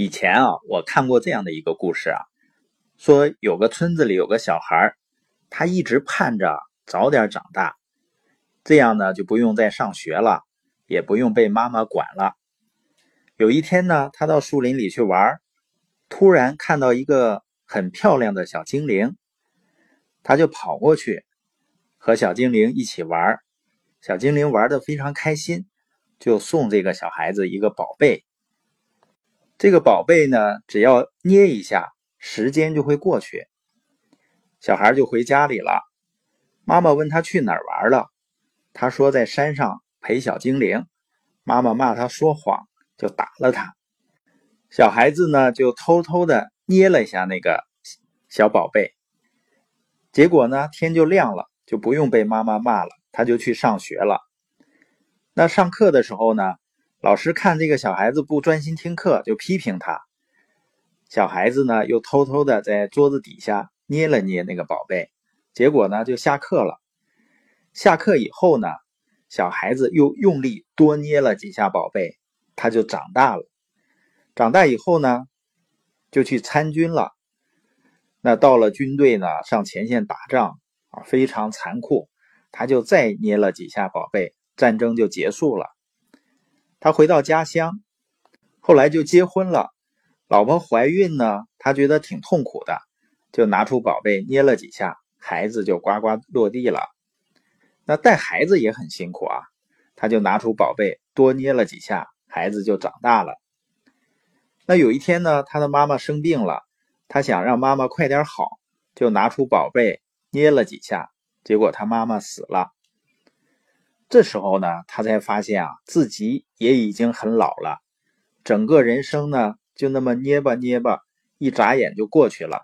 以前啊，我看过这样的一个故事啊，说有个村子里有个小孩，他一直盼着早点长大，这样呢就不用再上学了，也不用被妈妈管了。有一天呢，他到树林里去玩，突然看到一个很漂亮的小精灵，他就跑过去和小精灵一起玩。小精灵玩的非常开心，就送这个小孩子一个宝贝。这个宝贝呢，只要捏一下，时间就会过去。小孩就回家里了。妈妈问他去哪儿玩了，他说在山上陪小精灵。妈妈骂他说谎，就打了他。小孩子呢，就偷偷的捏了一下那个小宝贝。结果呢，天就亮了，就不用被妈妈骂了，他就去上学了。那上课的时候呢？老师看这个小孩子不专心听课，就批评他。小孩子呢，又偷偷的在桌子底下捏了捏那个宝贝，结果呢，就下课了。下课以后呢，小孩子又用力多捏了几下宝贝，他就长大了。长大以后呢，就去参军了。那到了军队呢，上前线打仗啊，非常残酷。他就再捏了几下宝贝，战争就结束了。他回到家乡，后来就结婚了。老婆怀孕呢，他觉得挺痛苦的，就拿出宝贝捏了几下，孩子就呱呱落地了。那带孩子也很辛苦啊，他就拿出宝贝多捏了几下，孩子就长大了。那有一天呢，他的妈妈生病了，他想让妈妈快点好，就拿出宝贝捏了几下，结果他妈妈死了。这时候呢，他才发现啊，自己也已经很老了，整个人生呢，就那么捏吧捏吧，一眨眼就过去了，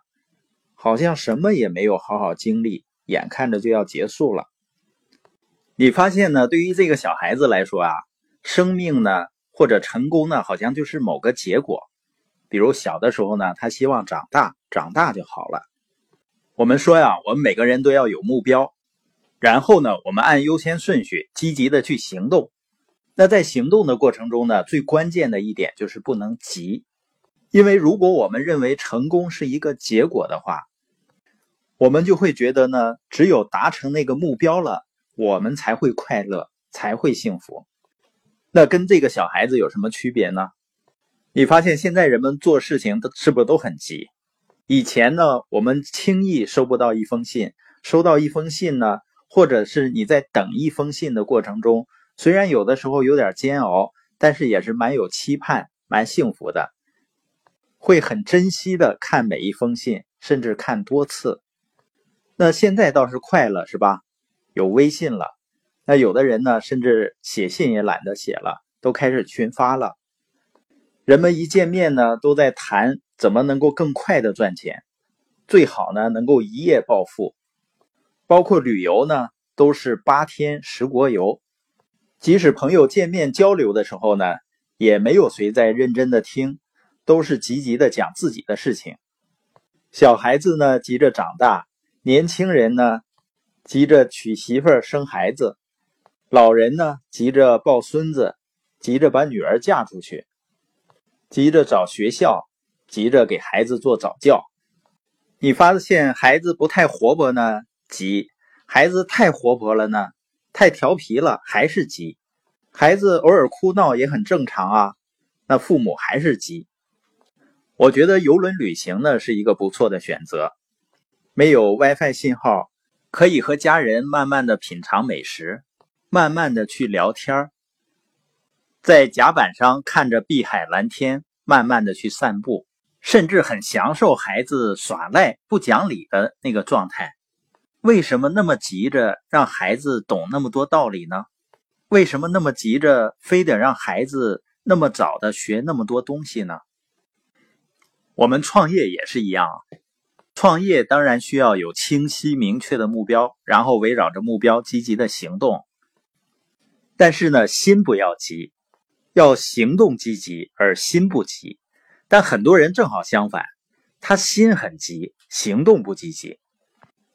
好像什么也没有好好经历，眼看着就要结束了。你发现呢，对于这个小孩子来说啊，生命呢，或者成功呢，好像就是某个结果。比如小的时候呢，他希望长大，长大就好了。我们说呀，我们每个人都要有目标。然后呢，我们按优先顺序积极的去行动。那在行动的过程中呢，最关键的一点就是不能急，因为如果我们认为成功是一个结果的话，我们就会觉得呢，只有达成那个目标了，我们才会快乐，才会幸福。那跟这个小孩子有什么区别呢？你发现现在人们做事情都是不是都很急？以前呢，我们轻易收不到一封信，收到一封信呢。或者是你在等一封信的过程中，虽然有的时候有点煎熬，但是也是蛮有期盼、蛮幸福的，会很珍惜的看每一封信，甚至看多次。那现在倒是快了，是吧？有微信了，那有的人呢，甚至写信也懒得写了，都开始群发了。人们一见面呢，都在谈怎么能够更快的赚钱，最好呢能够一夜暴富。包括旅游呢，都是八天十国游。即使朋友见面交流的时候呢，也没有谁在认真的听，都是积极的讲自己的事情。小孩子呢急着长大，年轻人呢急着娶媳妇儿生孩子，老人呢急着抱孙子，急着把女儿嫁出去，急着找学校，急着给孩子做早教。你发现孩子不太活泼呢？急，孩子太活泼了呢，太调皮了还是急，孩子偶尔哭闹也很正常啊，那父母还是急。我觉得游轮旅行呢是一个不错的选择，没有 WiFi 信号，可以和家人慢慢的品尝美食，慢慢的去聊天在甲板上看着碧海蓝天，慢慢的去散步，甚至很享受孩子耍赖不讲理的那个状态。为什么那么急着让孩子懂那么多道理呢？为什么那么急着非得让孩子那么早的学那么多东西呢？我们创业也是一样，创业当然需要有清晰明确的目标，然后围绕着目标积极的行动。但是呢，心不要急，要行动积极而心不急。但很多人正好相反，他心很急，行动不积极。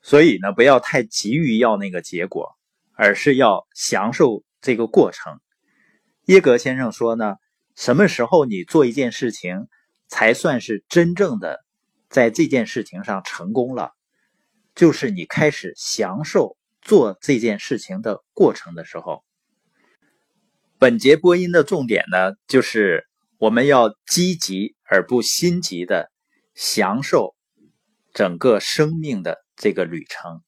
所以呢，不要太急于要那个结果，而是要享受这个过程。耶格先生说呢，什么时候你做一件事情，才算是真正的在这件事情上成功了。就是你开始享受做这件事情的过程的时候。本节播音的重点呢，就是我们要积极而不心急的享受整个生命的这个旅程。